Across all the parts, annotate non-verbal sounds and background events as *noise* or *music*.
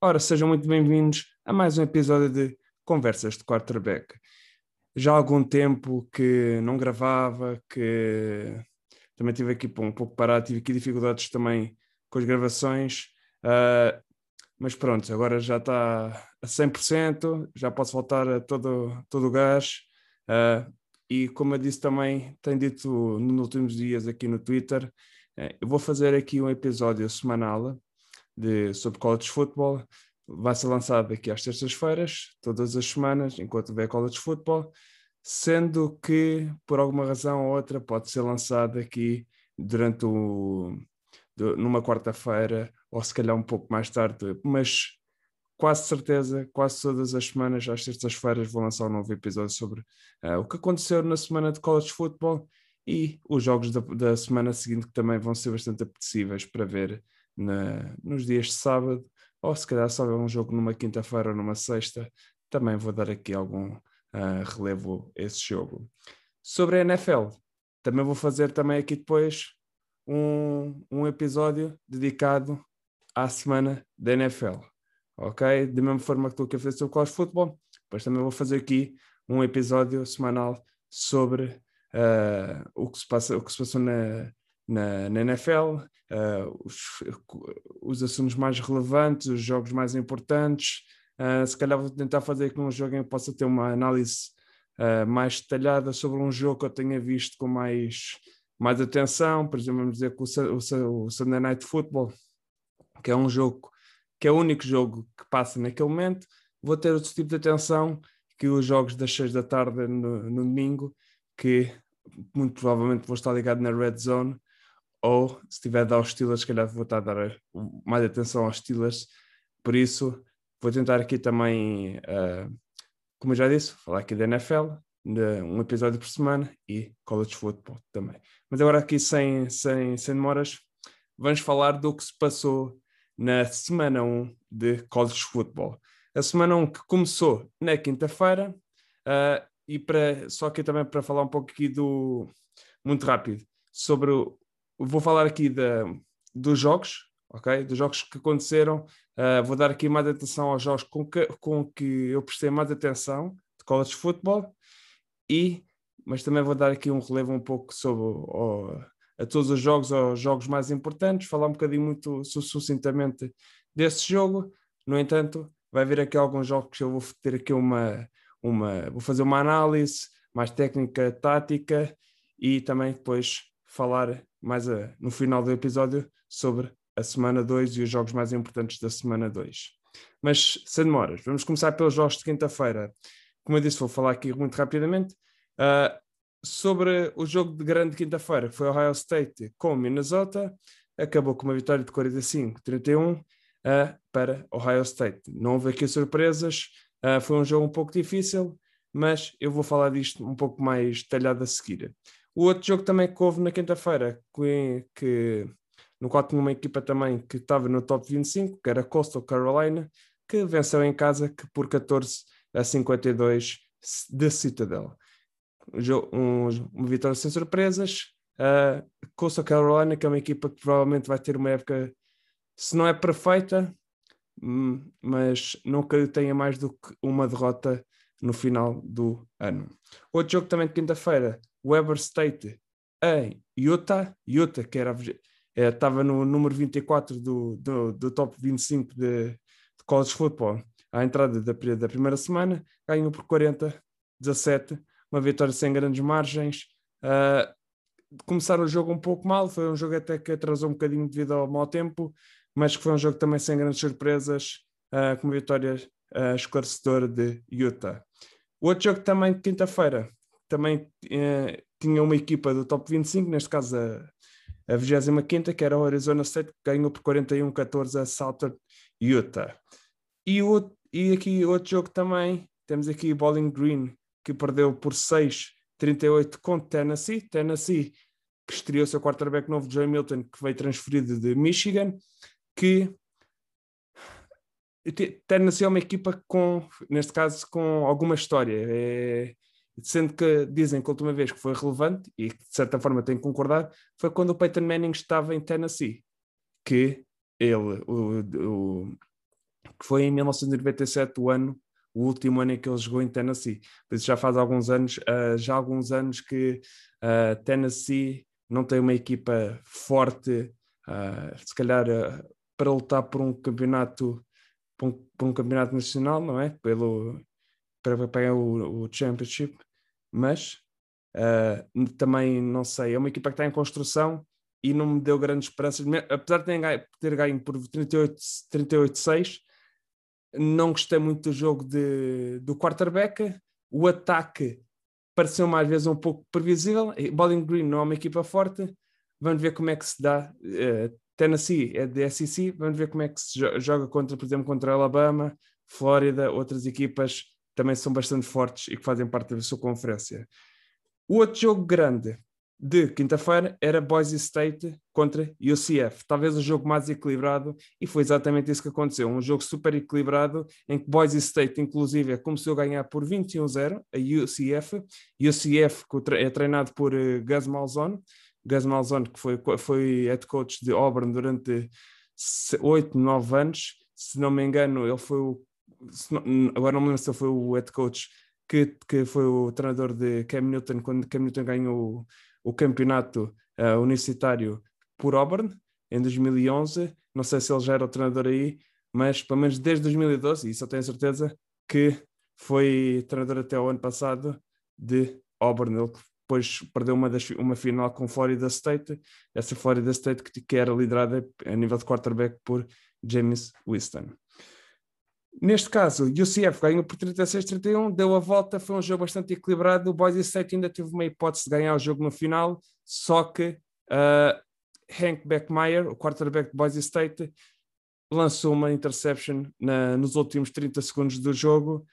Ora, sejam muito bem-vindos a mais um episódio de Conversas de Quarterback. Já há algum tempo que não gravava, que também tive aqui um pouco parado, tive aqui dificuldades também com as gravações, uh, mas pronto, agora já está a 100%, já posso voltar a todo, todo o gás. Uh, e como eu disse também, tenho dito nos últimos dias aqui no Twitter, uh, eu vou fazer aqui um episódio semanal de, sobre college football. Vai ser lançado aqui às terças-feiras, todas as semanas, enquanto houver college football, sendo que, por alguma razão ou outra, pode ser lançado aqui durante o, numa quarta-feira, ou se calhar um pouco mais tarde, mas quase certeza, quase todas as semanas, às terças-feiras, vou lançar um novo episódio sobre uh, o que aconteceu na semana de college football e os jogos da, da semana seguinte que também vão ser bastante apetecíveis para ver na, nos dias de sábado, ou se calhar só um jogo numa quinta-feira ou numa sexta, também vou dar aqui algum uh, relevo a esse jogo. Sobre a NFL, também vou fazer também aqui depois um, um episódio dedicado à semana da NFL, ok? Da mesma forma que estou aqui a fazer sobre college football, depois também vou fazer aqui um episódio semanal sobre uh, o, que se passa, o que se passou na, na, na NFL, uh, eh, os, os, assuntos mais relevantes, os jogos mais importantes. Uh, se calhar vou tentar fazer aqui um jogo em que possa ter uma análise uh, mais detalhada sobre um jogo que eu tenha visto com mais, mais atenção. Por exemplo, vamos dizer que o, o, o Sunday Night Football, que é um jogo que é o único jogo que passa naquele momento, vou ter outro tipo de atenção que os jogos das 6 da tarde no, no domingo, que muito provavelmente vou estar ligado na Red Zone ou se tiver a dar aos Steelers, se calhar vou estar a dar mais atenção aos Steelers. Por isso, vou tentar aqui também, uh, como eu já disse, falar aqui da NFL, de um episódio por semana e college football também. Mas agora aqui sem, sem, sem demoras, vamos falar do que se passou na semana 1 de college football. A semana 1 que começou na quinta-feira, uh, e para, só aqui também para falar um pouco aqui do, muito rápido, sobre o, vou falar aqui dos jogos, ok? Dos jogos que aconteceram. Uh, vou dar aqui mais atenção aos jogos com que, com que eu prestei mais atenção de college football e mas também vou dar aqui um relevo um pouco sobre a todos os jogos, aos jogos mais importantes, falar um bocadinho muito sucintamente desse jogo. No entanto, vai haver aqui alguns jogos que eu vou ter aqui uma, uma vou fazer uma análise mais técnica, tática e também depois falar mais a, no final do episódio sobre a semana 2 e os jogos mais importantes da semana 2. Mas sem demoras, vamos começar pelos jogos de quinta-feira. Como eu disse, vou falar aqui muito rapidamente. Uh, sobre o jogo de grande quinta-feira, que foi Ohio State com Minnesota, acabou com uma vitória de 45-31 uh, para Ohio State. Não houve aqui surpresas, uh, foi um jogo um pouco difícil, mas eu vou falar disto um pouco mais detalhado a seguir. O outro jogo também que houve na quinta-feira, que, que, no qual tinha uma equipa também que estava no top 25, que era Coastal Carolina, que venceu em casa que por 14 a 52 de Citadel. Um, uma vitória sem surpresas. Uh, Coastal Carolina, que é uma equipa que provavelmente vai ter uma época, se não é perfeita, hum, mas que tenha mais do que uma derrota no final do ano. Outro jogo também de quinta-feira, Weber State em Utah, Utah que era, estava no número 24 do, do, do top 25 de, de college football à entrada da, da primeira semana, ganhou por 40, 17, uma vitória sem grandes margens. Uh, começaram o jogo um pouco mal, foi um jogo até que atrasou um bocadinho devido ao mau tempo, mas que foi um jogo também sem grandes surpresas, uh, com uma vitória uh, esclarecedora de Utah. O outro jogo também de quinta-feira, também eh, tinha uma equipa do top 25, neste caso a, a 25, que era o Arizona State, que ganhou por 41-14 a Southern Utah. E, o, e aqui outro jogo também, temos aqui Bowling Green, que perdeu por 6-38 contra Tennessee. Tennessee, que estreou seu quarterback novo, Joe Milton, que veio transferido de Michigan, que Tennessee é uma equipa com, neste caso, com alguma história. É, sendo que dizem que a última vez que foi relevante, e de certa forma tenho que concordar, foi quando o Peyton Manning estava em Tennessee, que ele, o, o que foi em 1997 o ano, o último ano em que ele jogou em Tennessee. Isso já faz alguns anos, uh, já alguns anos que uh, Tennessee não tem uma equipa forte, uh, se calhar para lutar por um campeonato, por um, por um, campeonato nacional, não é? Pelo, para pegar o, o championship, mas também não sei, é uma equipa que está em construção e não me deu grandes esperanças, apesar de ter ganho, por 38-6, 38 não gostei muito do jogo de, do quarterback. O ataque pareceu mais vezes um pouco previsível. Bowling Green não é uma equipa forte. Vamos ver como é que se dá. Uh, Tennessee é de SEC. Vamos ver como é que se joga contra, por exemplo, contra Alabama, Flórida, outras equipas também são bastante fortes e que fazem parte da sua conferência. O outro jogo grande de quinta-feira era Boise State contra UCF. Talvez o jogo mais equilibrado, e foi exatamente isso que aconteceu. Um jogo super equilibrado, em que Boise State, inclusive, começou a ganhar por 21-0 a UCF. UCF é treinado por uh, Gus Malzone. Gus Malzone, que foi, foi head coach de Auburn durante 8, 9 anos. Se não me engano, ele foi o. Agora não me lembro se foi o head coach que, que foi o treinador de Cam Newton quando Cam Newton ganhou o campeonato uh, universitário por Auburn em 2011. Não sei se ele já era o treinador aí, mas pelo menos desde 2012, isso eu tenho certeza, que foi treinador até o ano passado de Auburn. Ele depois perdeu uma, das, uma final com Florida State, essa Florida State que, que era liderada a nível de quarterback por James Winston. Neste caso, o UCF ganhou por 36-31, deu a volta, foi um jogo bastante equilibrado. O Boise State ainda teve uma hipótese de ganhar o jogo no final, só que uh, Hank Beckmeyer, o quarterback de Boise State, lançou uma interception na, nos últimos 30 segundos do jogo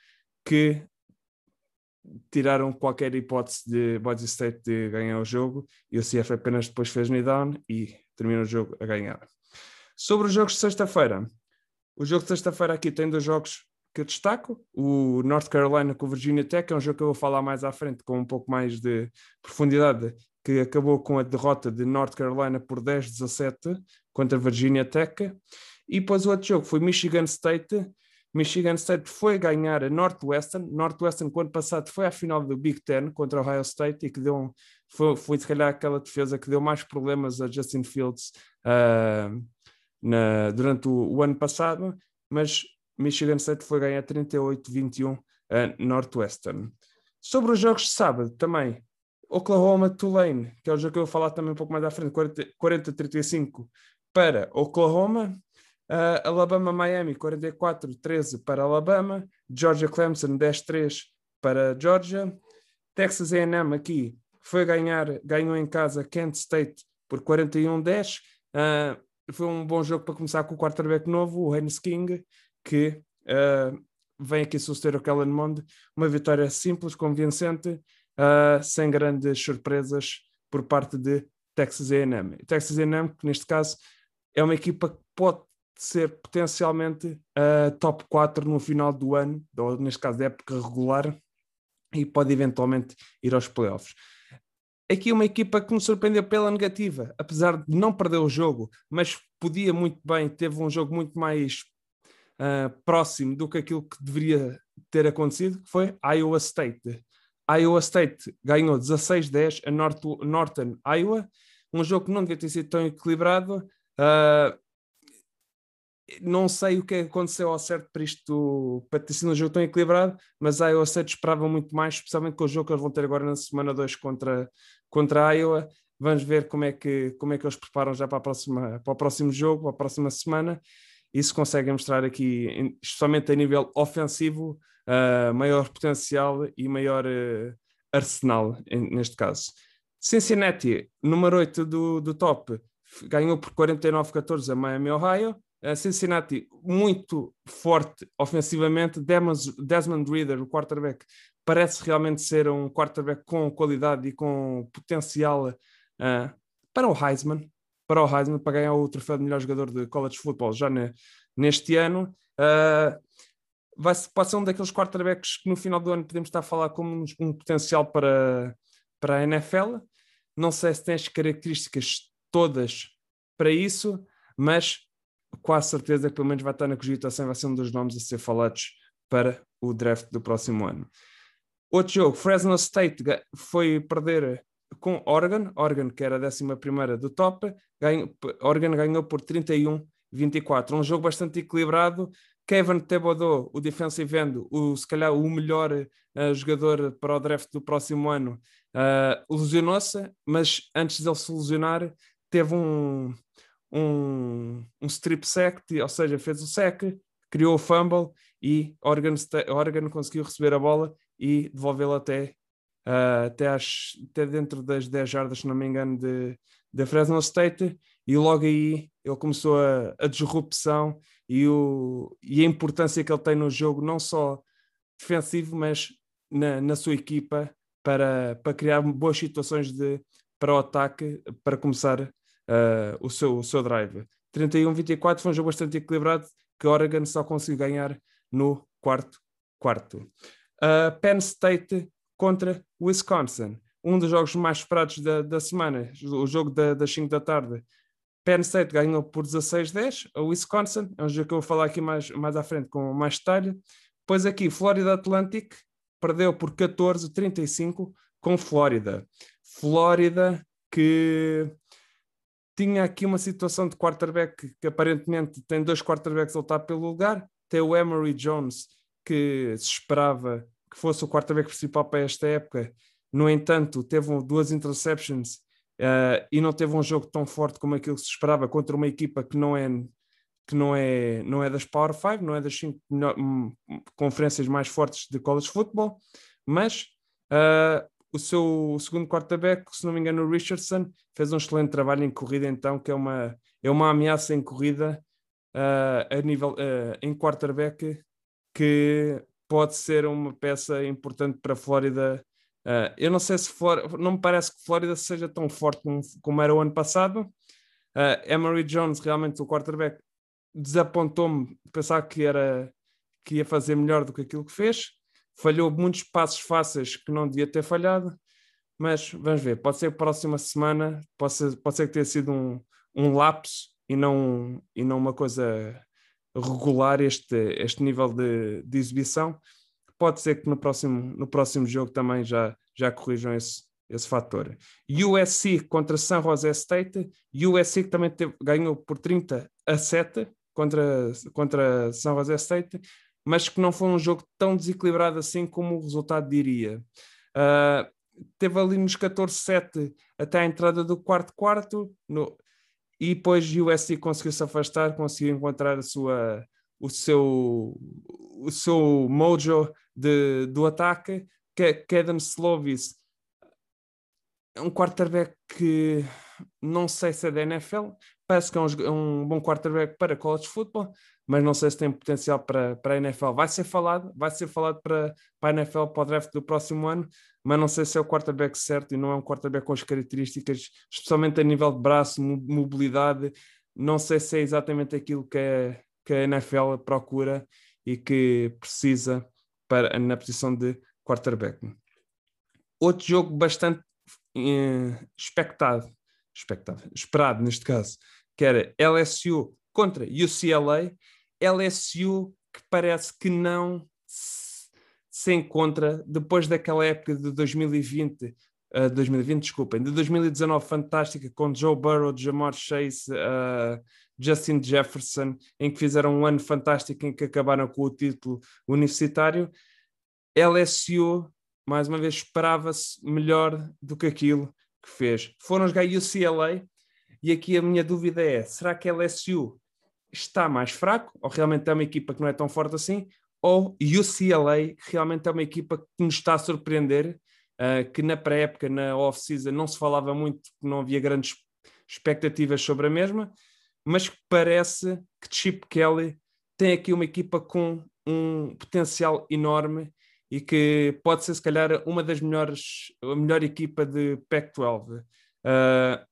que tiraram qualquer hipótese de Boise State de ganhar o jogo e o CF apenas depois fez no down e terminou o jogo a ganhar. Sobre os jogos de sexta-feira, o jogo de sexta-feira aqui tem dois jogos que eu destaco. O North Carolina com o Virginia Tech, é um jogo que eu vou falar mais à frente, com um pouco mais de profundidade, que acabou com a derrota de North Carolina por 10-17 contra a Virginia Tech. E depois o outro jogo foi Michigan State. Michigan State foi ganhar a Northwestern. Northwestern, quando passado, foi à final do Big Ten contra Ohio State e que deu um, foi, foi se calhar aquela defesa que deu mais problemas a Justin Fields uh, na, durante o, o, ano passado, mas Michigan State foi ganhar 38-21 a Northwestern. Sobre os jogos de sábado também, Oklahoma Tulane, que é o jogo que eu vou falar também um pouco mais à frente, 40-35 para Oklahoma, uh, Alabama Miami 44-13 para Alabama, Georgia Clemson 10-3 para Georgia, Texas A&M aqui foi ganhar, ganhou em casa Kent State por 41-10, uh, foi um bom jogo para começar com o quarterback novo, o Haynes King, que uh, vem aqui suceder o Kellen Mond. Uma vitória simples, convincente, uh, sem grandes surpresas por parte de Texas A&M. Texas A&M, que neste caso é uma equipa que pode ser potencialmente uh, top 4 no final do ano, ou neste caso da época regular, e pode eventualmente ir aos playoffs aqui uma equipa que me surpreendeu pela negativa, apesar de não perder o jogo, mas podia muito bem, teve um jogo muito mais uh, próximo do que aquilo que deveria ter acontecido, que foi Iowa State. Iowa State ganhou 16-10 a North, Northern Iowa, um jogo que não devia ter sido tão equilibrado. Uh, não sei o que aconteceu ao certo para isto, para ter sido um jogo tão equilibrado, mas a Iowa State esperava muito mais, especialmente com o jogo que eles vão ter agora na semana 2 contra, contra a Iowa. Vamos ver como é, que, como é que eles preparam já para, a próxima, para o próximo jogo, para a próxima semana. Isso consegue mostrar aqui, especialmente a nível ofensivo, uh, maior potencial e maior uh, arsenal, neste caso. Cincinnati, número 8 do, do top, ganhou por 49-14 a Miami, Ohio. Uh, Cincinnati muito forte ofensivamente. Desmond Reader, o quarterback, parece realmente ser um quarterback com qualidade e com potencial uh, para o Heisman, para o Heisman, para ganhar o troféu de melhor jogador de college football já ne, neste ano. Uh, vai, pode ser um daqueles quarterbacks que no final do ano podemos estar a falar como um, um potencial para, para a NFL. Não sei se tem as características todas para isso, mas quase certeza que pelo menos vai estar na cogitação, vai ser um dos nomes a ser falados para o draft do próximo ano. Outro jogo, Fresno State foi perder com Oregon, Oregon que era a 11 do top, ganho, Oregon ganhou por 31-24. Um jogo bastante equilibrado. Kevin Tebodo, o defensive end, o, se calhar o melhor uh, jogador para o draft do próximo ano, uh, lesionou-se, mas antes de ele se lesionar, teve um, um, um strip sack, ou seja, fez o sack, criou o fumble e Oregon, Oregon conseguiu receber a bola e devolvê-la até, uh, até, até dentro das 10 jardas, se não me engano, de, de Fresno State, e logo aí ele começou a, a disrupção e, o, e a importância que ele tem no jogo, não só defensivo, mas na, na sua equipa, para, para criar boas situações de, para o ataque, para começar uh, o, seu, o seu drive. 31-24 foi um jogo bastante equilibrado, que Oregon só conseguiu ganhar no quarto quarto. Uh, Penn State contra Wisconsin, um dos jogos mais esperados da, da semana, o jogo da, das 5 da tarde. Penn State ganhou por 16-10, a Wisconsin, é um jogo que eu vou falar aqui mais, mais à frente com mais detalhe. Depois aqui, Florida Atlantic perdeu por 14-35 com Flórida. Flórida que tinha aqui uma situação de quarterback que aparentemente tem dois quarterbacks a lutar pelo lugar. Tem o Emery Jones, que se esperava que fosse o quarterback principal para esta época. No entanto, teve duas interceptions uh, e não teve um jogo tão forte como aquilo que se esperava contra uma equipa que não é que não é, não é das Power 5, não é das cinco hum, conferências mais fortes de college football, mas uh, o seu segundo quarterback, se não me engano, o Richardson, fez um excelente trabalho em corrida, então, que é uma, é uma ameaça em corrida uh, a nível uh, em quarterback que pode ser uma peça importante para a Flórida. Uh, eu não sei se Flórida, não me parece que Flórida seja tão forte como, como era o ano passado. Uh, Emory Jones, realmente o quarterback, desapontou-me pensar que era que ia fazer melhor do que aquilo que fez. Falhou muitos passos fáceis que não devia ter falhado, mas vamos ver. Pode ser que próxima semana, pode ser, pode ser que tenha sido um, um lapso e não, e não uma coisa regular este, este nível de, de exibição. Pode ser que no próximo, no próximo jogo também já, já corrijam esse, esse fator. USC contra San Jose State, USC que também teve, ganhou por 30 a 7 contra, contra San Jose State, mas que não foi um jogo tão desequilibrado assim como o resultado diria. Uh, teve ali nos 14-7 até a entrada do quarto quarto, no, e depois o USC conseguiu se afastar, conseguiu encontrar a sua, o, seu, o seu mojo de, do ataque. Kedem Slovis é um quarterback que não sei se é da NFL, parece que é um, é um, bom quarterback para college football, mas não sei se tem potencial para, para a NFL. Vai ser falado, vai ser falado para, para a NFL para o draft do próximo ano, mas não sei se é o quarterback certo e não é um quarterback com as características, especialmente a nível de braço, mobilidade. Não sei se é exatamente aquilo que, é, que a NFL procura e que precisa para, na posição de quarterback. Outro jogo bastante eh, expectado, expectado, esperado neste caso, que era LSU contra UCLA. LSU que parece que não se encontra depois daquela época de 2020, uh, 2020, desculpem, de 2019 fantástica com Joe Burrow, Jamar Chase, uh, Justin Jefferson, em que fizeram um ano fantástico em que acabaram com o título universitário. LSU, mais uma vez, esperava-se melhor do que aquilo que fez. Foram jogar UCLA e aqui a minha dúvida é: será que LSU está mais fraco, ou realmente é uma equipa que não é tão forte assim, ou UCLA, que realmente é uma equipa que nos está a surpreender, uh, que na pré-época, na off-season, não se falava muito, não havia grandes expectativas sobre a mesma, mas parece que Chip Kelly tem aqui uma equipa com um potencial enorme e que pode ser, se calhar, uma das melhores, a melhor equipa de Pac-12. Uh, ah,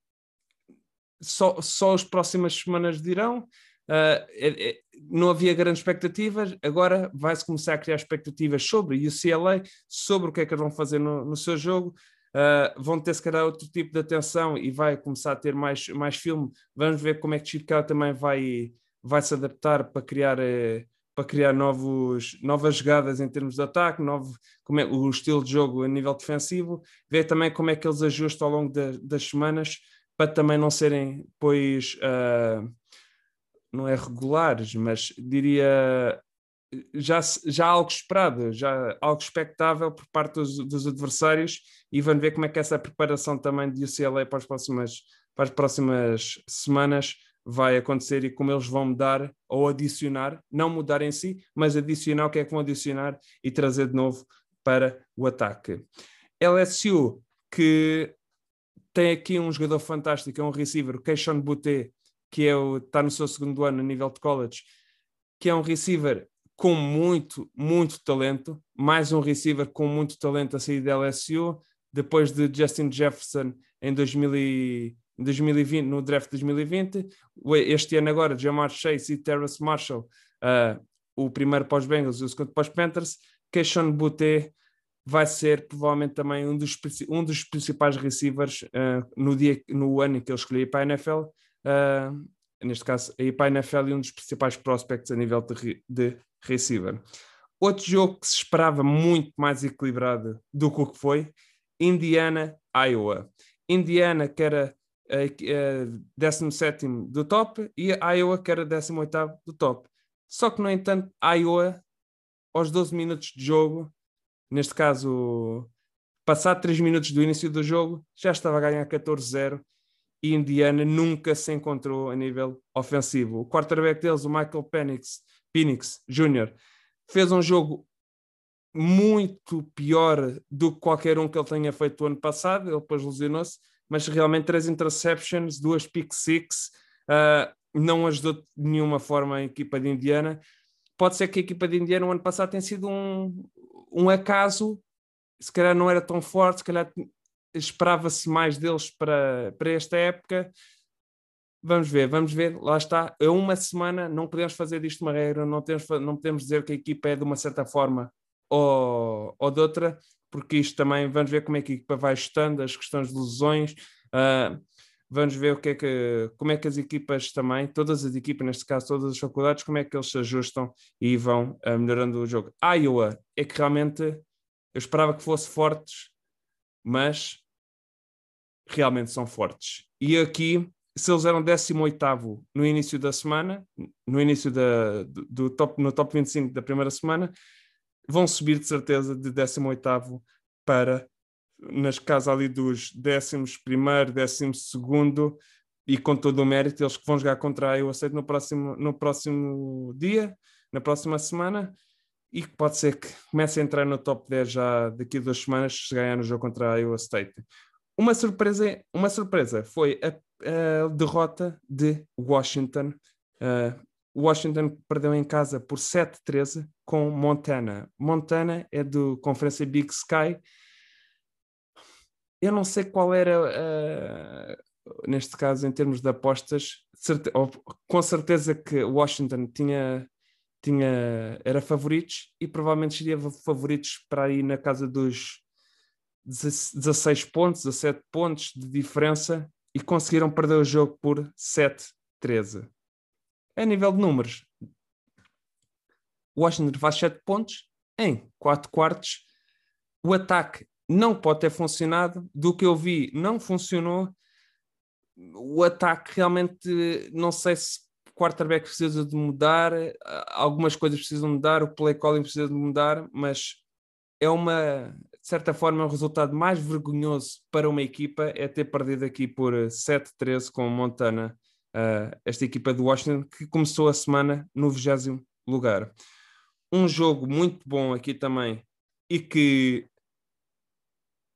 só, só as próximas semanas dirão. Uh, é, é, não havia grandes expectativas, agora vai-se começar a criar expectativas sobre UCLA, sobre o que é que eles vão fazer no, no seu jogo. Uh, vão ter se calhar outro tipo de atenção e vai começar a ter mais, mais filme. Vamos ver como é que Chicago também vai, vai se adaptar para criar, eh, para criar novos, novas jogadas em termos de ataque, novo, como é, o estilo de jogo a nível defensivo, ver também como é que eles ajustam ao longo de, das semanas para também não serem, pois, uh, não é regulares, mas diria já, já algo esperado, já algo expectável por parte dos, dos adversários e vamos ver como é que essa preparação também de UCLA para as próximas, para as próximas semanas vai acontecer e como eles vão mudar ou adicionar, não mudar em si, mas adicionar o que é que vão adicionar e trazer de novo para o ataque. LSU, que tem aqui um jogador fantástico, é um receiver, o Keishon Butte, que é o, está no seu segundo ano a nível de college, que é um receiver com muito, muito talento, mais um receiver com muito talento a sair da LSU, depois de Justin Jefferson em 2000 2020, no draft de 2020, este ano agora, Jamar Chase e Terrace Marshall, uh, o primeiro pós-Bengals e o segundo pós-Panthers, Keishon Butte vai ser provavelmente também um dos, um dos principais receivers uh, no, dia, no ano em que ele escolheu para a NFL, uh, neste caso aí para a NFL e um dos principais prospects a nível de, de receiver. Outro jogo que se esperava muito mais equilibrado do que o que foi, Indiana, Iowa. Indiana, que era uh, 17 do top, e Iowa, que era 18 do top. Só que, no entanto, Iowa, aos 12 minutos de jogo, neste caso, passado 3 minutos do início do jogo, já estava a ganhar 14-0 e Indiana nunca se encontrou a nível ofensivo. O quarterback deles, o Michael Penix, Penix Jr., fez um jogo muito pior do que qualquer um que ele tenha feito o ano passado. Ele depois lesionou-se, mas realmente três interceptions, duas pick six, uh, não ajudou de nenhuma forma a equipa de Indiana. Pode ser que a equipa de Indiana no ano passado tenha sido um, um acaso, se calhar não era tão forte, se calhar esperava-se mais deles para, para esta época. Vamos ver, vamos ver, lá está. É uma semana, não podemos fazer disto uma regra, não, temos, não podemos dizer que a equipa é de uma certa forma ou, ou de outra, porque isto também, vamos ver como é que a equipa vai estando, as questões de lesões, uh, vamos ver o que é que, como é que as equipas também, todas as equipas, neste caso todas as faculdades, como é que eles se ajustam e vão uh, melhorando o jogo. Iowa é que realmente eu esperava que fosse fortes, mas realmente são fortes. E aqui, se eles eram 18 no início da semana, no início da, do, top, no top 25 da primeira semana, vão subir de certeza de 18 para nas casas ali dos 11 primeiro, 12 segundo e com todo o mérito eles que vão jogar contra a Iowa State no próximo, no próximo dia, na próxima semana e que pode ser que comece a entrar no top 10 já daqui a duas semanas se ganhar no jogo contra a Iowa State. Uma surpresa, uma surpresa foi a, a derrota de Washington uh, Washington perdeu em casa por 7-13 com Montana. Montana é do Conferência Big Sky. Eu não sei qual era, uh, neste caso, em termos de apostas, certe com certeza que Washington tinha, tinha, era favoritos e provavelmente seria favoritos para ir na casa dos 16 pontos, 17 pontos de diferença e conseguiram perder o jogo por 7-13 a nível de números, Washington faz 7 pontos em 4 quartos. O ataque não pode ter funcionado. Do que eu vi, não funcionou. O ataque realmente, não sei se o quarterback precisa de mudar, algumas coisas precisam mudar, o play calling precisa de mudar, mas é uma, de certa forma, um resultado mais vergonhoso para uma equipa é ter perdido aqui por 7-13 com Montana uh, esta equipa do Washington, que começou a semana no 20 lugar. Um jogo muito bom aqui também e que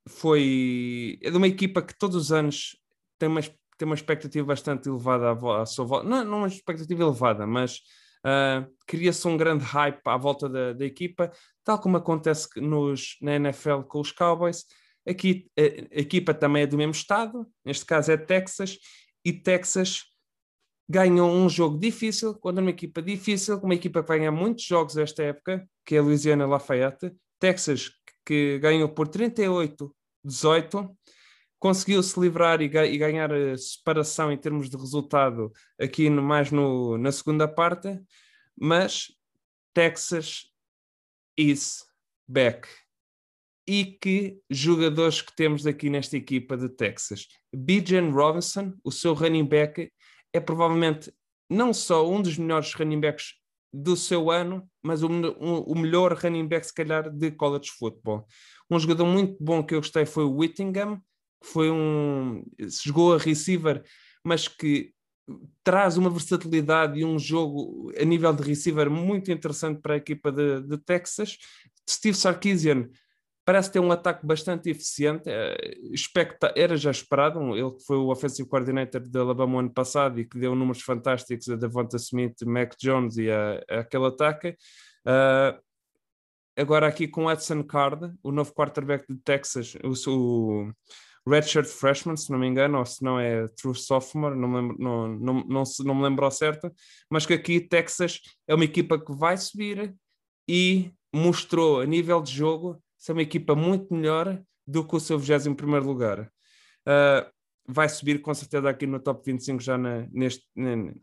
foi. É de uma equipa que todos os anos tem uma, tem uma expectativa bastante elevada à, à sua volta. Não, não uma expectativa elevada, mas uh, cria-se um grande hype à volta da, da equipa, tal como acontece nos, na NFL com os Cowboys. Aqui a, a equipa também é do mesmo estado, neste caso é Texas, e Texas ganham um jogo difícil contra uma equipa difícil, uma equipa que ganha muitos jogos esta época, que é a Louisiana Lafayette. Texas, que ganhou por 38-18. Conseguiu se livrar e, e, ganhar a separação em termos de resultado aqui no, mais no, na segunda parte, mas Texas is back. E que jogadores que temos aqui nesta equipa de Texas? Bijan Robinson, o seu running back, é provavelmente não só um dos melhores running backs do seu ano, mas o, o melhor running back, se calhar, de college football. Um jogador muito bom que eu gostei foi o Whittingham, foi um. jogou a receiver, mas que traz uma versatilidade e um jogo a nível de receiver muito interessante para a equipa de, de Texas. Steve Sarkisian parece ter um ataque bastante eficiente, eh, era já esperado, ele que foi o offensive coordinator de Alabama ano passado e que deu números fantásticos a Devonta Smith, Mac Jones e a, a aquele ataque. Uh, agora aqui com Edson Card, o novo quarterback de Texas, o, o redshirt freshman, se não me engano, ou se não é true sophomore, não me lembro, não, não, não, não me lembro ao certo, mas que aqui Texas é uma equipa que vai subir e mostrou a nível de jogo ser uma equipa muito melhor do que o seu 21 lugar. Uh, vai subir com certeza aqui no top 25 já na, neste,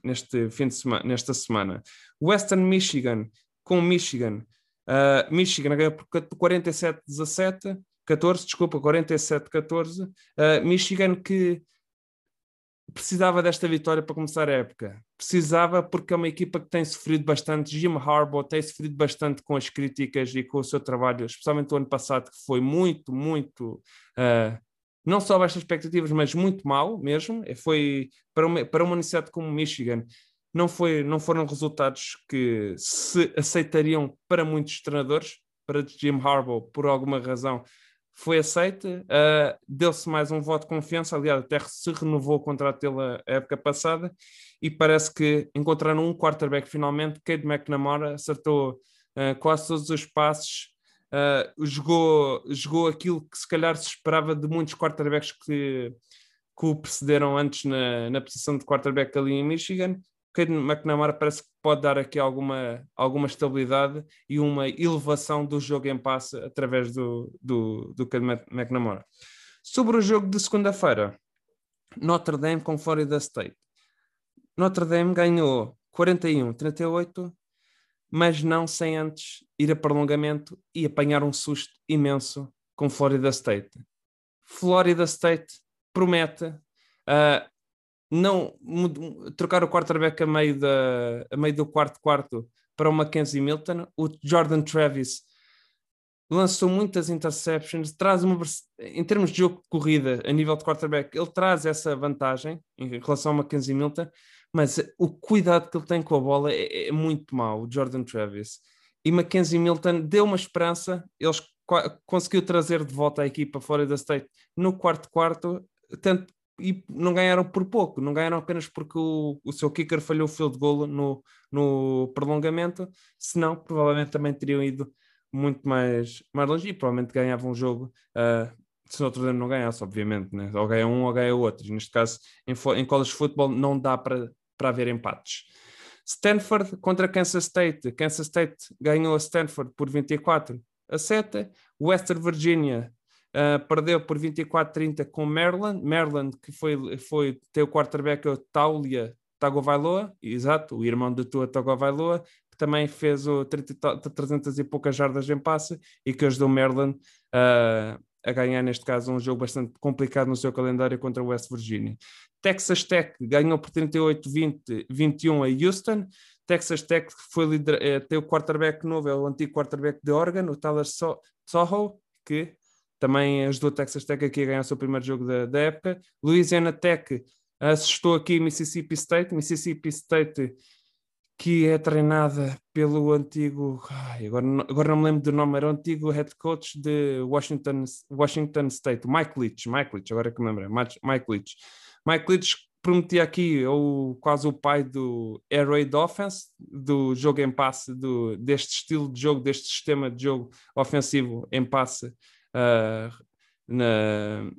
neste fim de semana, nesta semana. Western Michigan com Michigan. Uh, Michigan ganhou por 47-17, 14, desculpa, 47-14. Uh, Michigan que precisava desta vitória para começar a época. Precisava porque é uma equipa que tem sofrido bastante. Jim Harbaugh tem sofrido bastante com as críticas e com o seu trabalho, especialmente o ano passado, que foi muito, muito. Uh, não só baixas expectativas, mas muito mal mesmo. Foi para uma, para uma universidade como Michigan. Não, foi, não foram resultados que se aceitariam para muitos treinadores, para Jim Harbaugh, por alguma razão, foi aceita, uh, deu-se mais um voto de confiança, aliás, até se renovou o contrato dele a época passada, e parece que encontraram um quarterback finalmente, Cade McNamara acertou uh, quase todos os passos, uh, jogou, jogou aquilo que se calhar se esperava de muitos quarterbacks que, que o precederam antes na, na posição de quarterback ali em Michigan, Cade McNamara parece que pode dar aqui alguma, alguma estabilidade e uma elevação do jogo em passe através do, do, do Cade McNamara. Sobre o jogo de segunda-feira, Notre Dame com Florida State. Notre Dame ganhou 41-38, mas não sem antes ir a prolongamento e apanhar um susto imenso com Florida State. Florida State promete, uh, não trocar o quarterback a meio, da, a meio do quarto quarto para o Mackenzie Milton. O Jordan Travis lançou muitas interceptions, traz uma em termos de jogo de corrida a nível de quarterback, ele traz essa vantagem em relação ao Mackenzie Milton, mas o cuidado que ele tem com a bola é, é muito mau, o Jordan Travis. E Mackenzie Milton deu uma esperança, eles conseguiu trazer de volta a equipa fora da State no quarto quarto, tanto e não ganharam por pouco, não ganharam apenas porque o, o seu kicker falhou o field goal no, no prolongamento, senão provavelmente também teriam ido muito mais, mais longe e provavelmente ganhavam um jogo uh, se o Notre Dame não ganhasse, obviamente, né? ou ganha um ou ganha outro. E neste caso, em, em college football, não dá para, para haver empates. Stanford contra Kansas State. Kansas State ganhou a Stanford por 24 a 7. Western Virginia Uh, perdeu por 24-30 com Maryland. Maryland, que foi, foi ter o quarterback o Taulia Tagovailoa, exato, o irmão de Tua Tagovailoa, que também fez o 30, 300 e poucas jardas em passe e que ajudou Maryland uh, a ganhar, neste caso, um jogo bastante complicado no seu calendário contra o West Virginia. Texas Tech ganhou por 38-21 a Houston. Texas Tech foi lider, é, tem o quarterback novo, é o antigo quarterback de Oregon, o Tyler Soho, que também ajudou Texas Tech aqui a ganhar o seu primeiro jogo da, da época. Louisiana Tech assistou aqui Mississippi State, Mississippi State que é treinada pelo antigo, ai, agora, agora não me lembro do nome, era o antigo head coach de Washington, Washington State, Mike Leach, Mike Leach, agora é que me lembro, Mike Leach. Mike Leach prometia aqui o, quase o pai do Air Raid Offense, do jogo em passe, do, deste estilo de jogo, deste sistema de jogo ofensivo em passe uh, na,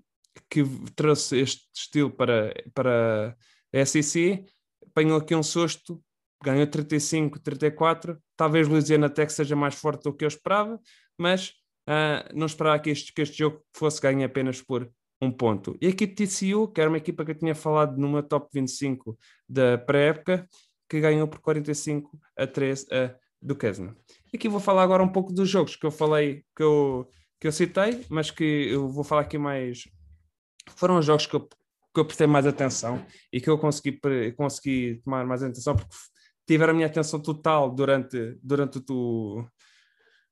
que trouxe este estilo para, para a SEC, apanhou aqui um susto, ganhou 35, 34, talvez Louisiana Tech seja mais forte do que eu esperava, mas uh, não esperava que este, que este jogo fosse ganho apenas por um ponto. E a equipe TCU, que era uma equipa que eu tinha falado numa top 25 da pré-época, que ganhou por 45 a 3 a do Kesna. Aqui vou falar agora um pouco dos jogos que eu falei, que eu, que eu citei, mas que eu vou falar aqui mais. Foram os jogos que eu, que eu prestei mais atenção e que eu consegui, consegui tomar mais atenção porque tiveram a minha atenção total durante, durante, o,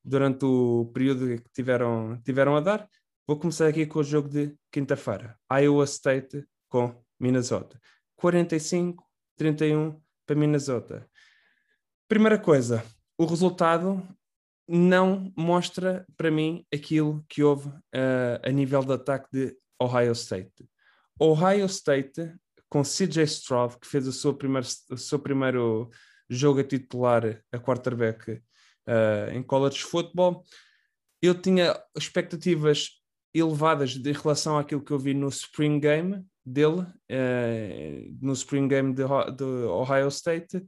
durante o período que tiveram, tiveram a dar. Vou começar aqui com o jogo de quinta-feira. Iowa State com Minnesota. 45-31 para Minnesota. Primeira coisa, o resultado não mostra para mim aquilo que houve uh, a nível de ataque de Ohio State. Ohio State, com CJ Stroud, que fez o seu primeiro, o seu primeiro jogo a titular a quarterback uh, em college football, eu tinha expectativas elevadas de relação àquilo que eu vi no Spring Game dele, uh, no Spring Game de, de Ohio State,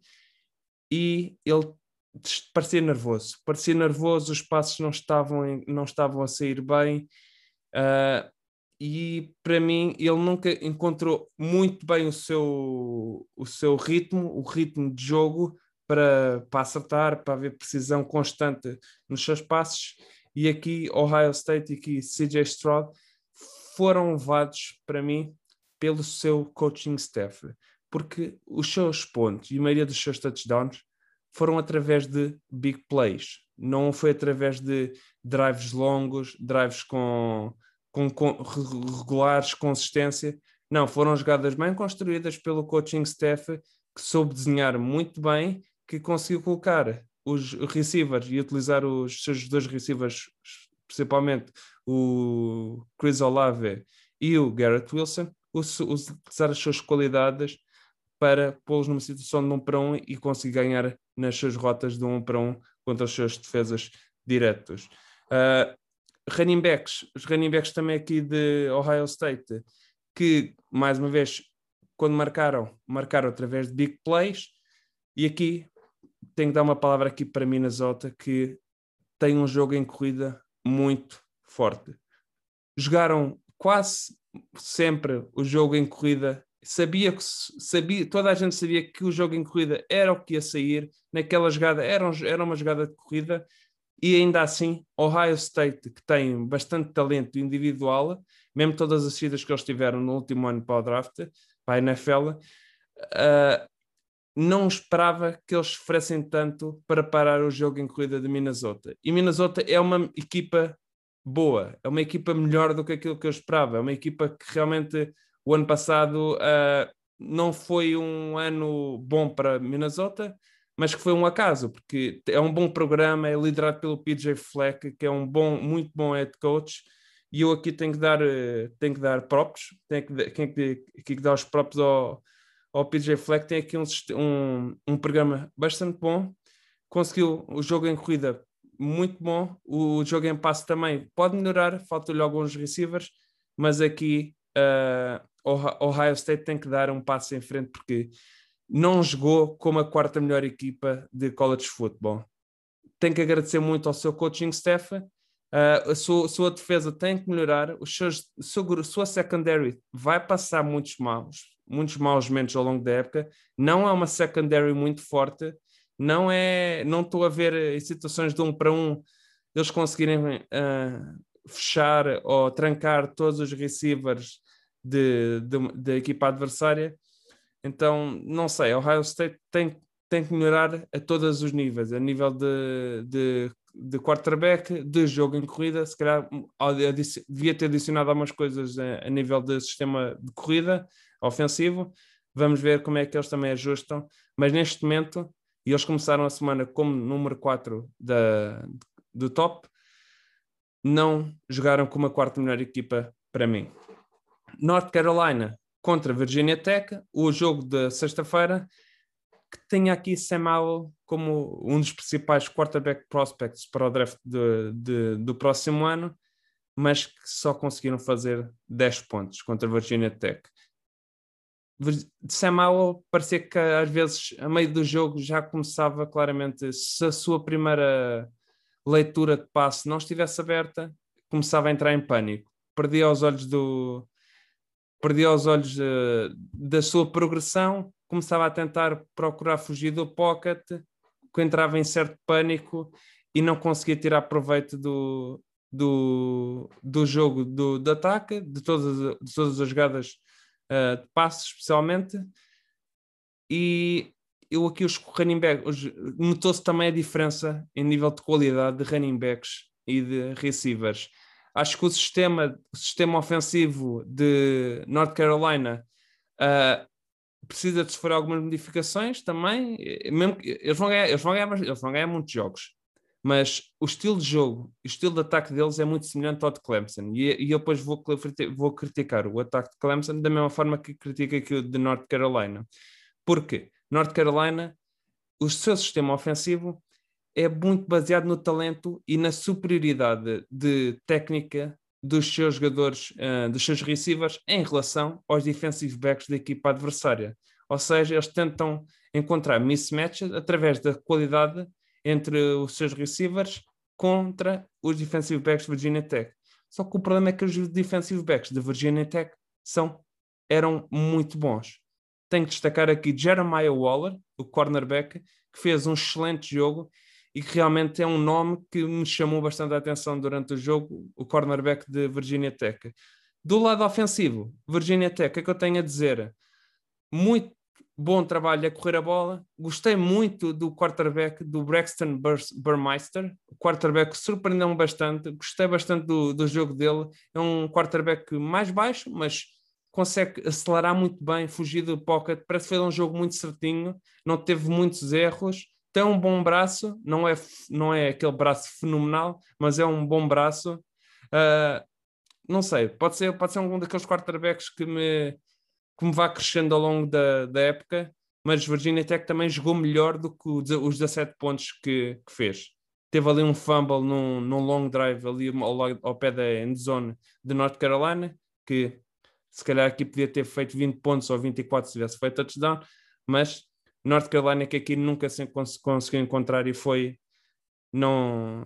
e ele parecia nervoso, parecia nervoso, os passos não estavam, em, não estavam a sair bem, uh, e para mim ele nunca encontrou muito bem o seu, o seu ritmo, o ritmo de jogo para, para acertar, para haver precisão constante nos seus passos, e aqui Ohio State e aqui CJ Stroud foram levados para mim pelo seu coaching staff, porque os seus pontos e a maioria dos seus touchdowns foram através de big plays, não foi através de drives longos, drives com, com, com regulares, consistência. Não, foram jogadas bem construídas pelo coaching staff que soube desenhar muito bem, que conseguiu colocar os receivers e utilizar os seus dois receivers, principalmente o Chris Olave e o Garrett Wilson, utilizar as suas qualidades para pô-los numa situação de um para um e conseguir ganhar nas suas rotas de um para um contra os seus defesas diretos. Uh, running backs, os running backs também aqui de Ohio State, que mais uma vez, quando marcaram, marcaram através de big plays, e aqui tenho que dar uma palavra aqui para Minnesota, que tem um jogo em corrida muito forte. Jogaram quase sempre o jogo em corrida sabia que sabia, toda a gente sabia que o jogo em corrida era o que ia sair, naquela jogada era, um, era uma jogada de corrida, e ainda assim, Ohio State, que tem bastante talento individual, mesmo todas as saídas que eles tiveram no último ano para o draft, para a NFL, uh, não esperava que eles sofressem tanto para parar o jogo em corrida de Minnesota. E Minnesota é uma equipa boa, é uma equipa melhor do que aquilo que eu esperava, é uma equipa que realmente o ano passado uh, não foi um ano bom para Minnesota, mas que foi um acaso, porque é um bom programa, é liderado pelo PJ Fleck, que é um bom, muito bom head coach, e eu aqui tenho que dar, eh, tenho que dar props, tenho que, tenho que, que dar os props ao, ao PJ Fleck, tem aqui um, um, um programa bastante bom, conseguiu o jogo em corrida muito bom, o jogo em passe também pode melhorar, faltam-lhe alguns receivers, mas aqui uh, Ohio State tem que dar um passo em frente porque não jogou como a quarta melhor equipa de college football. Tem que agradecer muito ao seu coaching staff. Uh, a sua, sua, defesa tem que melhorar. Seus, seu, sua secondary vai passar muitos maus, muitos maus momentos ao longo da época. Não é uma secondary muito forte. Não é, não estou a ver em situações de um para um eles conseguirem uh, fechar ou trancar todos os receivers de, de, de equipa adversária. Então, não sei, Ohio State tem, tem que melhorar a todos os níveis, a nível de, de, de quarterback, de jogo em corrida, se calhar devia ter adicionado algumas coisas a, a, nível de sistema de corrida ofensivo. Vamos ver como é que eles também ajustam, mas neste momento, e eles começaram a semana como número 4 da, do top, não jogaram como a quarta melhor equipa para mim. North Carolina contra Virginia Tech, o jogo de sexta-feira, que tem aqui Sam Howell como um dos principais quarterback prospects para o draft de, de, do próximo ano, mas que só conseguiram fazer 10 pontos contra Virginia Tech. Sam Howell parecia que às vezes, a meio do jogo, já começava claramente, se a sua primeira leitura de passe não estivesse aberta, começava a entrar em pânico perdia os olhos do. Perdia os olhos uh, da sua progressão, começava a tentar procurar fugir do pocket, entrava em certo pânico e não conseguia tirar proveito do, do, do jogo do, do ataque, de todas, de todas as jogadas uh, de passos, especialmente. E eu aqui os running backs, notou-se também a diferença em nível de qualidade de running backs e de receivers. Acho que o sistema, sistema ofensivo de North Carolina uh, precisa de sofrer algumas modificações também. Mesmo eles, vão ganhar, eles, vão ganhar, eles vão ganhar muitos jogos, mas o estilo de jogo, o estilo de ataque deles é muito semelhante ao de Clemson. E, e eu depois vou, vou criticar o ataque de Clemson da mesma forma que critico aqui o de North Carolina. Porque North Carolina, o seu sistema ofensivo é muito baseado no talento e na superioridade de técnica dos seus jogadores, uh, dos seus receivers, em relação aos defensive backs da equipa adversária. Ou seja, eles tentam encontrar mismatches através da qualidade entre os seus receivers contra os defensive backs de Virginia Tech. Só que o problema é que os defensive backs de Virginia Tech são, eram muito bons. Tenho que destacar aqui Jeremiah Waller, o cornerback, que fez um excelente jogo e que realmente é um nome que me chamou bastante a atenção durante o jogo, o cornerback de Virginia Tech. Do lado ofensivo, Virginia Tech, o que é que eu tenho a dizer? Muito bom trabalho a correr a bola. Gostei muito do quarterback do Braxton Burmeister. O quarterback surpreendeu-me bastante. Gostei bastante do, do jogo dele. É um quarterback mais baixo, mas consegue acelerar muito bem, fugir do pocket. Parece que foi um jogo muito certinho. Não teve muitos erros tem um bom braço, não é, não é aquele braço fenomenal, mas é um bom braço. Uh, não sei, pode ser, pode ser um daqueles quarterbacks que me, que me vá crescendo ao longo da, da época, mas Virginia Tech também jogou melhor do que os 17 pontos que, que fez. Teve ali um fumble num, num long drive ali ao, ao pé da endzone de North Carolina, que se calhar aqui podia ter feito 20 pontos ou 24 se tivesse feito touchdown, mas North Carolina que aqui nunca se cons conseguiu encontrar e foi não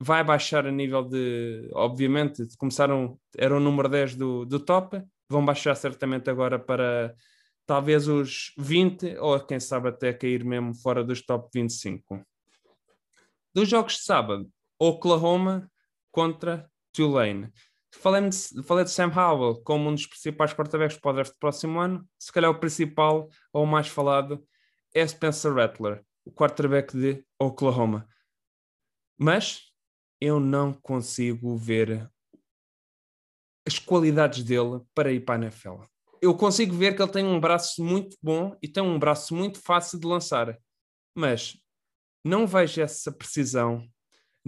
vai baixar a nível de obviamente começaram eram o número 10 do, do top vão baixar certamente agora para talvez os 20 ou quem sabe até cair mesmo fora dos top 25 dos jogos de sábado Oklahoma contra Tulane Falei de, falei de Sam Howell como um dos principais quarterbacks para o draft do próximo ano. Se calhar o principal ou o mais falado é Spencer Rattler, o quarterback de Oklahoma. Mas eu não consigo ver as qualidades dele para ir para a NFL. Eu consigo ver que ele tem um braço muito bom e tem um braço muito fácil de lançar, mas não vejo essa precisão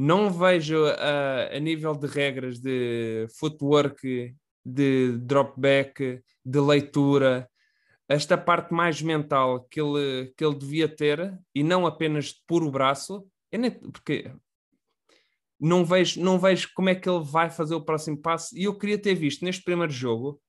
não vejo a, a nível de regras de footwork, de dropback, de leitura, esta parte mais mental que ele, que ele devia ter e não apenas de puro braço, nem, porque não vejo, não vejo como é que ele vai fazer o próximo passo e eu queria ter visto neste primeiro jogo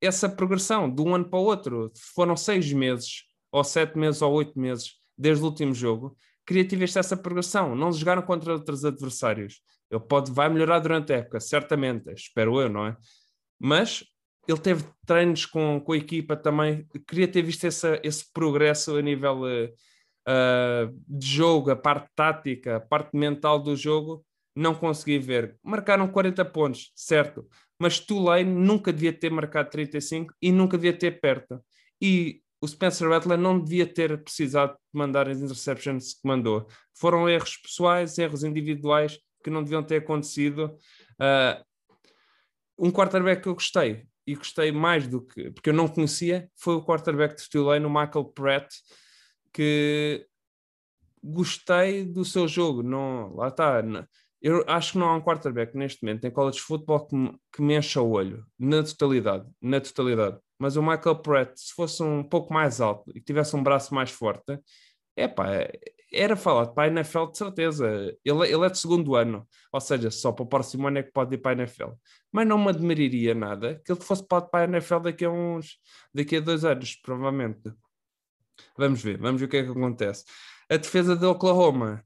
essa progressão de um ano para o outro. Foram seis meses, ou sete meses, ou oito meses desde o último jogo queria ter visto essa progressão. Não jogaram contra outros adversários. Ele pode, vai melhorar durante a época, certamente, espero eu, não é? Mas ele teve treinos com, com a equipa também. Queria ter visto essa, esse progresso a nível uh, de jogo, a parte tática, a parte mental do jogo. Não consegui ver. Marcaram 40 pontos, certo. Mas Tulane nunca devia ter marcado 35 e nunca devia ter perto. E o Spencer Rattler não devia ter precisado de mandar as interceptions que mandou. Foram erros pessoais, erros individuais que não deviam ter acontecido. Uh, um quarterback que eu gostei, e gostei mais do que, porque eu não conhecia, foi o quarterback de Tulane, o Michael Pratt, que gostei do seu jogo. Não, lá está. Eu acho que não há um quarterback neste momento em college football que que me encha o olho, na totalidade, na totalidade mas o Michael Pratt, se fosse um pouco mais alto e tivesse um braço mais forte, epá, era falado para a NFL de certeza. Ele, ele é de segundo ano, ou seja, só para o próximo ano é que pode ir para a NFL. Mas não me admiraria nada que ele fosse para a NFL daqui a uns, daqui a dois anos, provavelmente. Vamos ver, vamos ver o que é que acontece. A defesa de Oklahoma,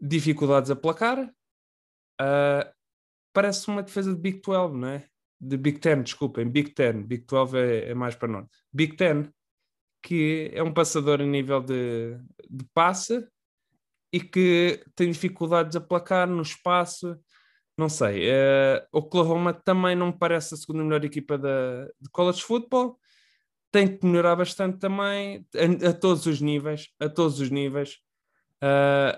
dificuldades a placar. Uh, parece uma defesa de Big 12, não é? De Big Ten, desculpem, Big Ten. Big 12 é, é mais para norte. Big Ten, que é um passador a nível de, de passe e que tem dificuldades a placar no espaço. Não sei. Uh, Oklahoma também não me parece a segunda melhor equipa da, de college football. Tem que melhorar bastante também, a, a todos os níveis. A todos os níveis. Uh,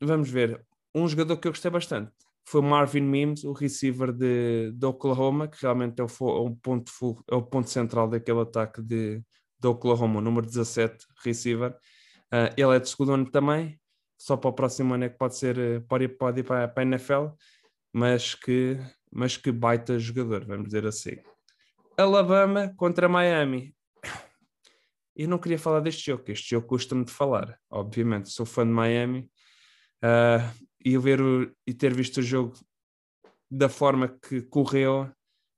vamos ver. Um jogador que eu gostei bastante foi Marvin Mims, o receiver de, de Oklahoma, que realmente é o, é ponto, é o ponto central daquele ataque de, de Oklahoma, o número 17 receiver. Uh, ele é de segundo ano também, só para o próximo ano é que pode ser, eh, pode, pode ir para, para a NFL, mas que, mas que baita jogador, vamos dizer assim. Alabama contra Miami. Eu não queria falar deste jogo, este jogo custa-me de falar, obviamente. Sou fã de Miami uh, e, ver o, e ter visto o jogo da forma que correu,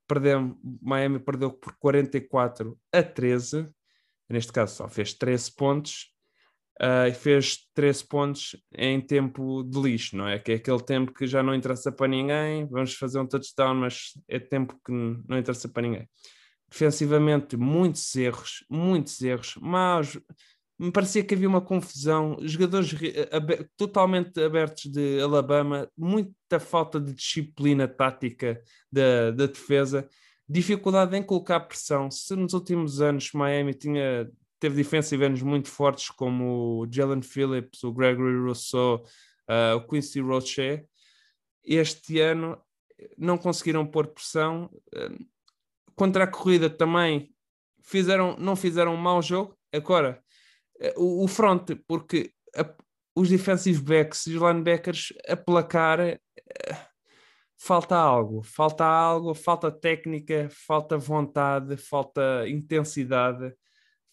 perdeu, Miami perdeu por 44 a 13. Neste caso, só fez 13 pontos uh, e fez 13 pontos em tempo de lixo, não é? Que é aquele tempo que já não interessa para ninguém, vamos fazer um touchdown, mas é tempo que não interessa para ninguém. Defensivamente, muitos erros, muitos erros, mas me parecia que havia uma confusão, jogadores ab totalmente abertos de Alabama, muita falta de disciplina tática da, da defesa, dificuldade em colocar pressão. Se nos últimos anos Miami tinha teve defensive muito fortes como o Jalen Phillips, o Gregory Rousseau, uh, o Quincy Roche. Este ano não conseguiram pôr pressão. Uh, contra a corrida também fizeram, não fizeram um mau jogo. Agora, o, o front, porque a, os defensive backs e os linebackers a placar falta algo, falta algo, falta técnica, falta vontade, falta intensidade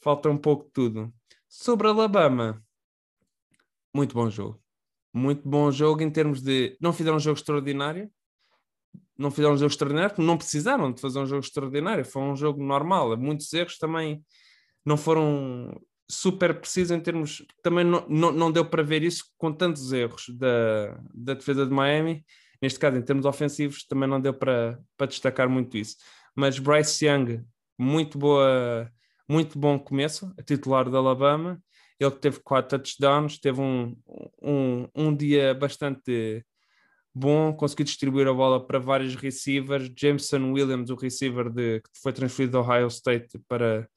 falta um pouco de tudo. Sobre Alabama, muito bom jogo. Muito bom jogo em termos de. Não fizeram um jogo extraordinário, não fizeram um jogo extraordinário, porque não precisaram de fazer um jogo extraordinário, foi um jogo normal. Muitos erros também não foram super precisos em termos. Também não, não, não deu para ver isso com tantos erros da, da defesa de Miami. Neste caso, em termos ofensivos, também não deu para, para destacar muito isso. Mas Bryce Young, muito boa muito bom começo, a titular da Alabama. Ele teve quatro touchdowns, teve um, um, um dia bastante bom, conseguiu distribuir a bola para vários receivers. Jameson Williams, o receiver de, que foi transferido do Ohio State para,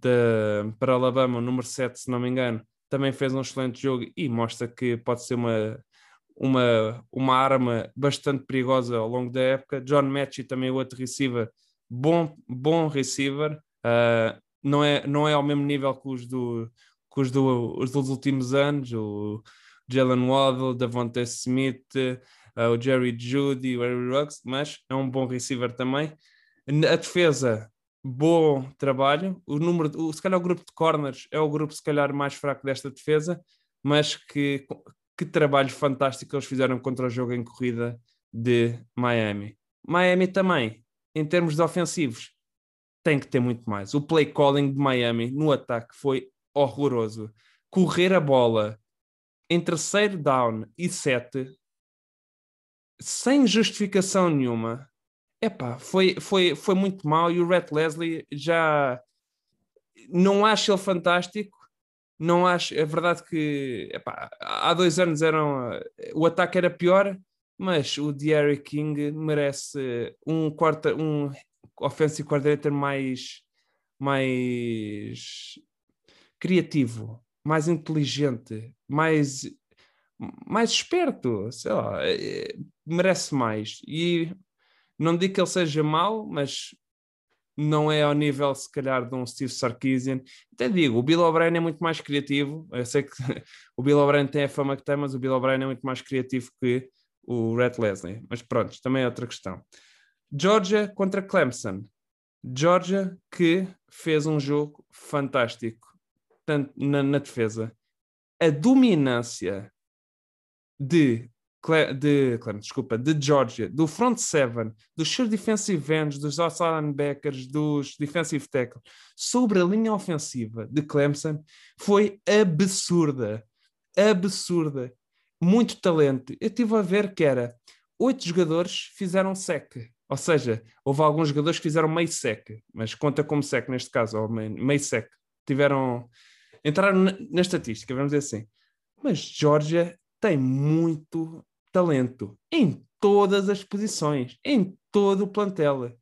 de, para Alabama, o número 7, se não me engano, também fez um excelente jogo e mostra que pode ser uma, uma, uma arma bastante perigosa ao longo da época. John Matchy, também outro receiver, bom, bom receiver. Uh, não, é, não é ao mesmo nível que os, do, que os, do, os dos últimos anos, o Jalen Waddle, Davante Smith, uh, o Jerry Judy, o Harry Ruggs, mas é um bom receiver também. A defesa, bom trabalho. O número, o, se calhar o grupo de corners é o grupo se calhar mais fraco desta defesa, mas que, que trabalho fantástico eles fizeram contra o jogo em corrida de Miami. Miami também, em termos de ofensivos, tem que ter muito mais. O play calling de Miami no ataque foi horroroso. Correr a bola em terceiro down e sete, sem justificação nenhuma, epá, foi, foi, foi muito mal. E o Rhett Leslie já não acho ele fantástico. Não acho, é verdade que epá, há dois anos eram, o ataque era pior, mas o Derry King merece um quarta, um offensive coordinator mais, mais criativo, mais inteligente, mais, mais esperto, sei lá, é, merece mais. E não digo que ele seja mau, mas não é ao nível, se calhar, de um Steve Sarkisian. Até digo, o Bill O'Brien é muito mais criativo. Eu sei que *laughs* o Bill O'Brien tem a fama que tem, mas o Bill O'Brien é muito mais criativo que o Rhett Leslie. Mas pronto, também é outra questão. Georgia contra Clemson. Georgia que fez um jogo fantástico, tanto na, na defesa. A dominância de, de, desculpa, de Georgia, do front seven, dos seus defensive ends, dos outside linebackers, dos defensive tackles, sobre a linha ofensiva de Clemson foi absurda. Absurda. Muito talento. Eu estive a ver que era oito jogadores fizeram sec. Ou seja, houve alguns jogadores que fizeram meio sec, mas conta como sec neste caso, ou meio sec. Tiveram. entraram na, estatística, vamos dizer assim. Mas Georgia tem muito talento em todas as posições, em todo o plantel.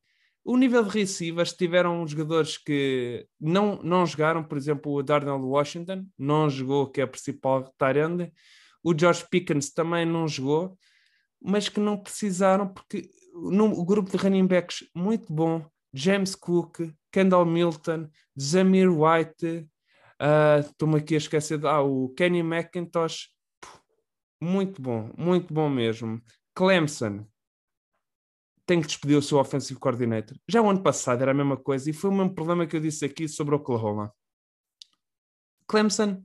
O nível de receivers tiveram jogadores que não, não jogaram, por exemplo, o Darnell Washington não jogou, que é a principal tight O George Pickens também não jogou, mas que não precisaram, porque no, o grupo de running backs muito bom, James Cook, Kendall Milton, Zamir White, uh, estou-me aqui a esquecer, ah, o Kenny McIntosh, muito bom, muito bom mesmo. Clemson tem que despedir o seu offensive coordinator. Já o ano passado era a mesma coisa e foi o mesmo problema que eu disse aqui sobre Oklahoma. Clemson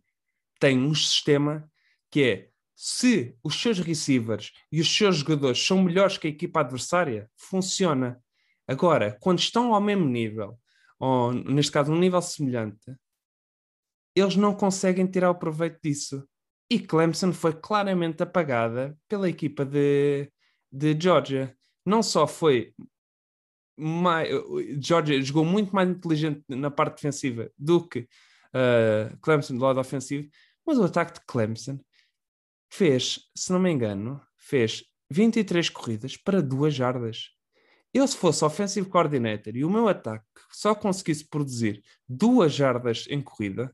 tem um sistema que é se os seus receivers e os seus jogadores são melhores que a equipa adversária, funciona. Agora, quando estão ao mesmo nível, ou neste caso um nível semelhante, eles não conseguem tirar o proveito disso. E Clemson foi claramente apagada pela equipa de, de Georgia. Não só foi mais, Georgia jogou muito mais inteligente na parte defensiva do que uh, Clemson do lado ofensivo, mas o ataque de Clemson fez, se não me engano, fez 23 corridas para duas jardas. Eu, se fosse offensive coordinator e o meu ataque só conseguisse produzir duas jardas em corrida,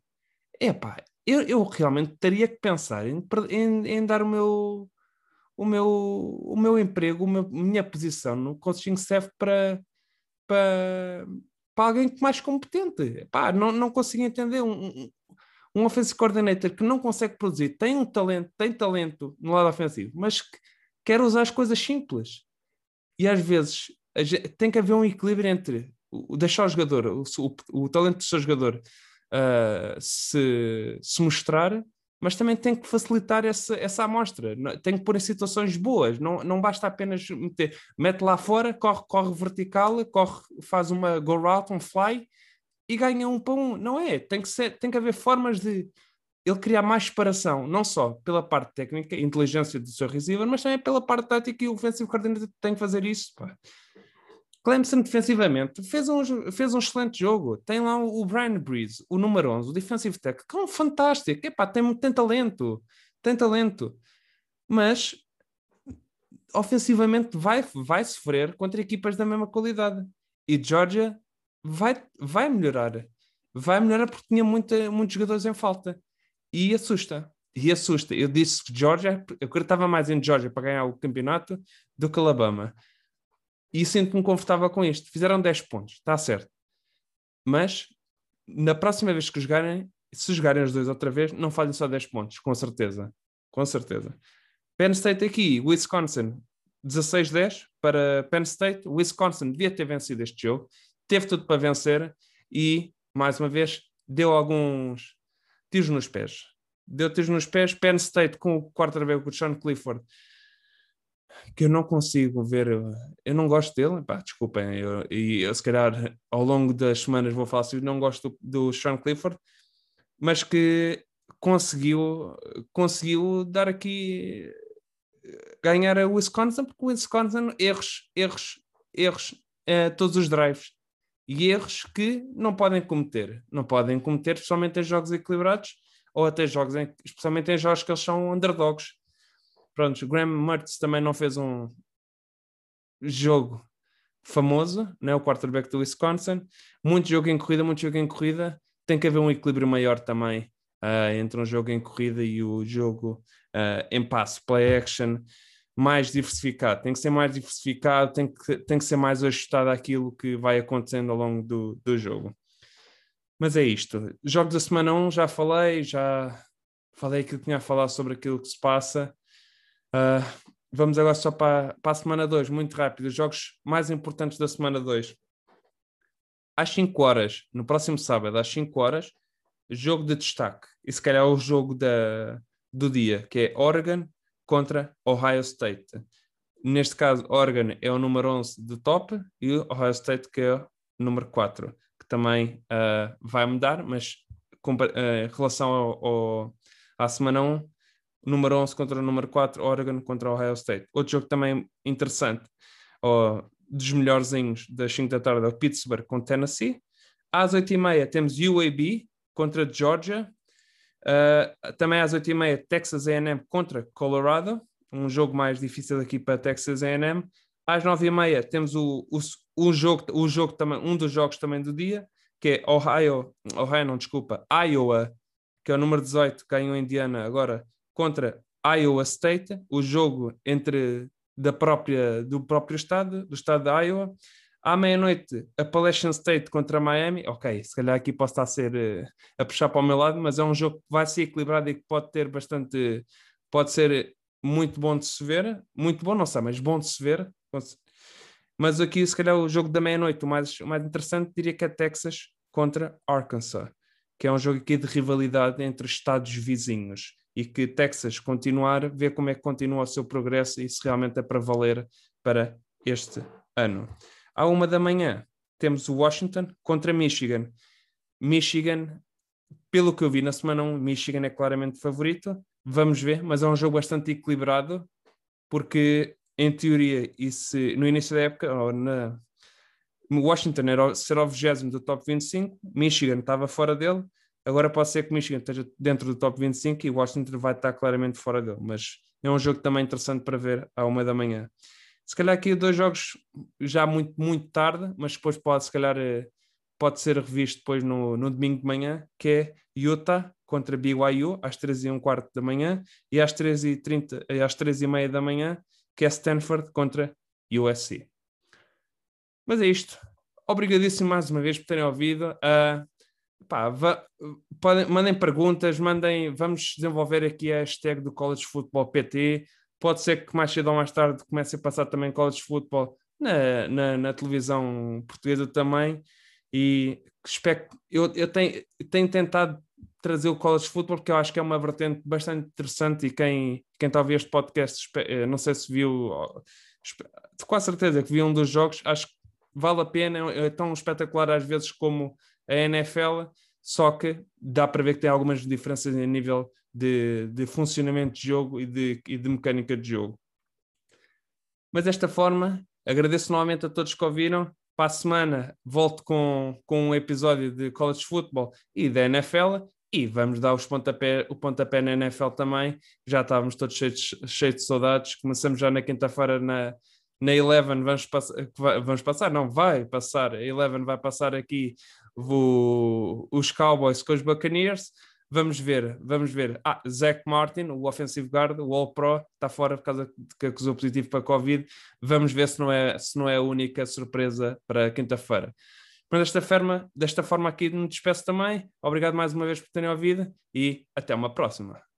epá, eu, eu realmente teria que pensar em, em, em dar o meu, o meu, o meu emprego, a minha posição no coaching staff para, para, para alguém mais competente. Pá, não, não consigo entender um, um offensive coordinator que não consegue produzir, tem um talento, tem talento no lado ofensivo, mas que quer usar as coisas simples. E às vezes tem que haver um equilíbrio entre o, deixar o jogador, o, o, o talento do seu jogador uh, se, se mostrar, mas também tem que facilitar essa, essa amostra. Tem que pôr em situações boas. Não, não basta apenas meter, mete lá fora, corre, corre vertical, corre, faz uma go route, um fly e ganha um para um. Não é? Tem que, ser, tem que haver formas de ele criar mais separação, não só pela parte técnica, inteligência do seu receiver, mas também pela parte tática e o offensive coordinator tem que fazer isso. Pá. Clemson defensivamente fez um, fez um excelente jogo. Tem lá o Brian Breeze, o número 11, o defensive tech, que é um fantástico. Epá, tem, tem talento, tem talento. Mas ofensivamente vai, vai sofrer contra equipas da mesma qualidade. E Georgia vai, vai melhorar. Vai melhorar porque tinha muita, muitos jogadores em falta. E assusta. E assusta. Eu disse que Georgia, eu acreditava mais em Georgia para ganhar o campeonato do que Alabama. E sinto-me confortável com isto. Fizeram 10 pontos, está certo. Mas na próxima vez que jogarem, se jogarem os dois outra vez, não falhem só 10 pontos, com certeza. Com certeza. Penn State aqui, Wisconsin, 16-10 para Penn State. Wisconsin devia ter vencido este jogo teve tudo para vencer e, mais uma vez, deu alguns tiros nos pés. Deu tiros nos pés. Penn State com o quarterback, o Sean Clifford, que eu não consigo ver, eu não gosto dele, pá, desculpem, eu, e eu se calhar ao longo das semanas vou falar assim, não gosto do, do Sean Clifford, mas que conseguiu, conseguiu dar aqui ganhar a Wisconsin, porque o Wisconsin, erros, erros, erros, eh, todos os drives e erros que não podem cometer. Não podem cometer, especialmente em jogos equilibrados ou até jogos, em, especialmente em jogos que eles são underdogs. Pronto, Graham Mertz também não fez um jogo famoso, né? o quarterback do Wisconsin. Muito jogo em corrida, muito jogo em corrida. Tem que haver um equilíbrio maior também uh, entre um jogo em corrida e o jogo uh, em passe, play action mais diversificado, tem que ser mais diversificado, tem que, tem que ser mais ajustado àquilo que vai acontecendo ao longo do, do jogo. Mas é isto. Jogos da semana 1 já falei, já falei que tinha a falar sobre aquilo que se passa. Uh, vamos agora só para, para a semana 2, muito rápido. Os jogos mais importantes da semana 2. Às 5 horas, no próximo sábado, às 5 horas, jogo de destaque. E se calhar é o jogo da, do dia, que é Oregon contra Ohio State. Neste caso, Oregon é o número 11 do top e Ohio State que é o número 4, que também uh, vai mudar, mas com, uh, em relação ao, ao, à semana 1, número 11 contra o número 4, Oregon contra o Ohio State. Outro jogo também interessante, oh, dos melhorzinhos das 5 da tarde, é o Pittsburgh com Tennessee. Às 8h30 temos UAB contra Georgia. Uh, também às 8h30 Texas A&M contra Colorado, um jogo mais difícil aqui para Texas A&M. Às 9h30 temos o, o, o, jogo, o jogo também, um dos jogos também do dia, que é Ohio, Ohio não, desculpa, Iowa, que é o número 18, ganhou Indiana agora contra Iowa State, o jogo entre da própria, do próprio estado, do estado de Iowa. À meia-noite, Appalachian State contra Miami. Ok, se calhar aqui posso estar a, ser, uh, a puxar para o meu lado, mas é um jogo que vai ser equilibrado e que pode ter bastante. Pode ser muito bom de se ver. Muito bom, não sei, mas bom de se ver. Mas aqui, se calhar, o jogo da meia-noite, o mais, o mais interessante, diria que é Texas contra Arkansas, que é um jogo aqui de rivalidade entre estados vizinhos e que Texas continuar, ver como é que continua o seu progresso e se realmente é para valer para este ano. À uma da manhã temos o Washington contra Michigan. Michigan, pelo que eu vi na semana 1, Michigan é claramente favorito. Vamos ver, mas é um jogo bastante equilibrado, porque em teoria, se, no início da época, ou na, Washington era, será o 20 do top 25, Michigan estava fora dele, Agora pode ser que Michigan esteja dentro do top 25 e Washington vai estar claramente fora dele, mas é um jogo também interessante para ver à uma da manhã. Se calhar aqui dois jogos já muito, muito tarde, mas depois pode, se calhar, eh, pode ser revisto depois no, no domingo de manhã, que é Utah contra BYU às 13 e um quarto da manhã e às 13 e 30, eh, às 13 e meia da manhã, que é Stanford contra USC. Mas é isto. Obrigadíssimo mais uma vez por terem ouvido. Uh, pá, podem, mandem perguntas, mandem, vamos desenvolver aqui a hashtag do College Football PT. Pode ser que mais cedo ou mais tarde comece a passar também College Football na, na, na televisão portuguesa também. E espero, eu, eu tenho, tenho tentado trazer o college football porque eu acho que é uma vertente bastante interessante e quem, quem está a ouvir este podcast, eh, não sei se viu, com a certeza que viu um dos jogos, acho que vale a pena, é tão espetacular às vezes como a NFL, só que dá para ver que tem algumas diferenças em nível de, de funcionamento de jogo e de, e de mecânica de jogo. Mas desta forma, agradeço novamente a todos que ouviram. Para a semana volto com, com um episódio de College Football e da NFL e vamos dar os pontapé, o pontapé na NFL também. Já estávamos todos cheios, cheios de saudades. Começamos já na quinta-feira na, na Eleven. Vamos, pass vamos passar, não, vai passar. A Eleven vai passar aqui os Cowboys com os Buccaneers. Vamos ver, vamos ver. Ah, Zach Martin, o offensive guard, o All-Pro, está fora por causa de que acusou positivo para Covid. Vamos ver se não é, se não é a única surpresa para quinta-feira. Mas desta forma, desta forma aqui me despeço também. Obrigado mais uma vez por terem ouvido e até uma próxima.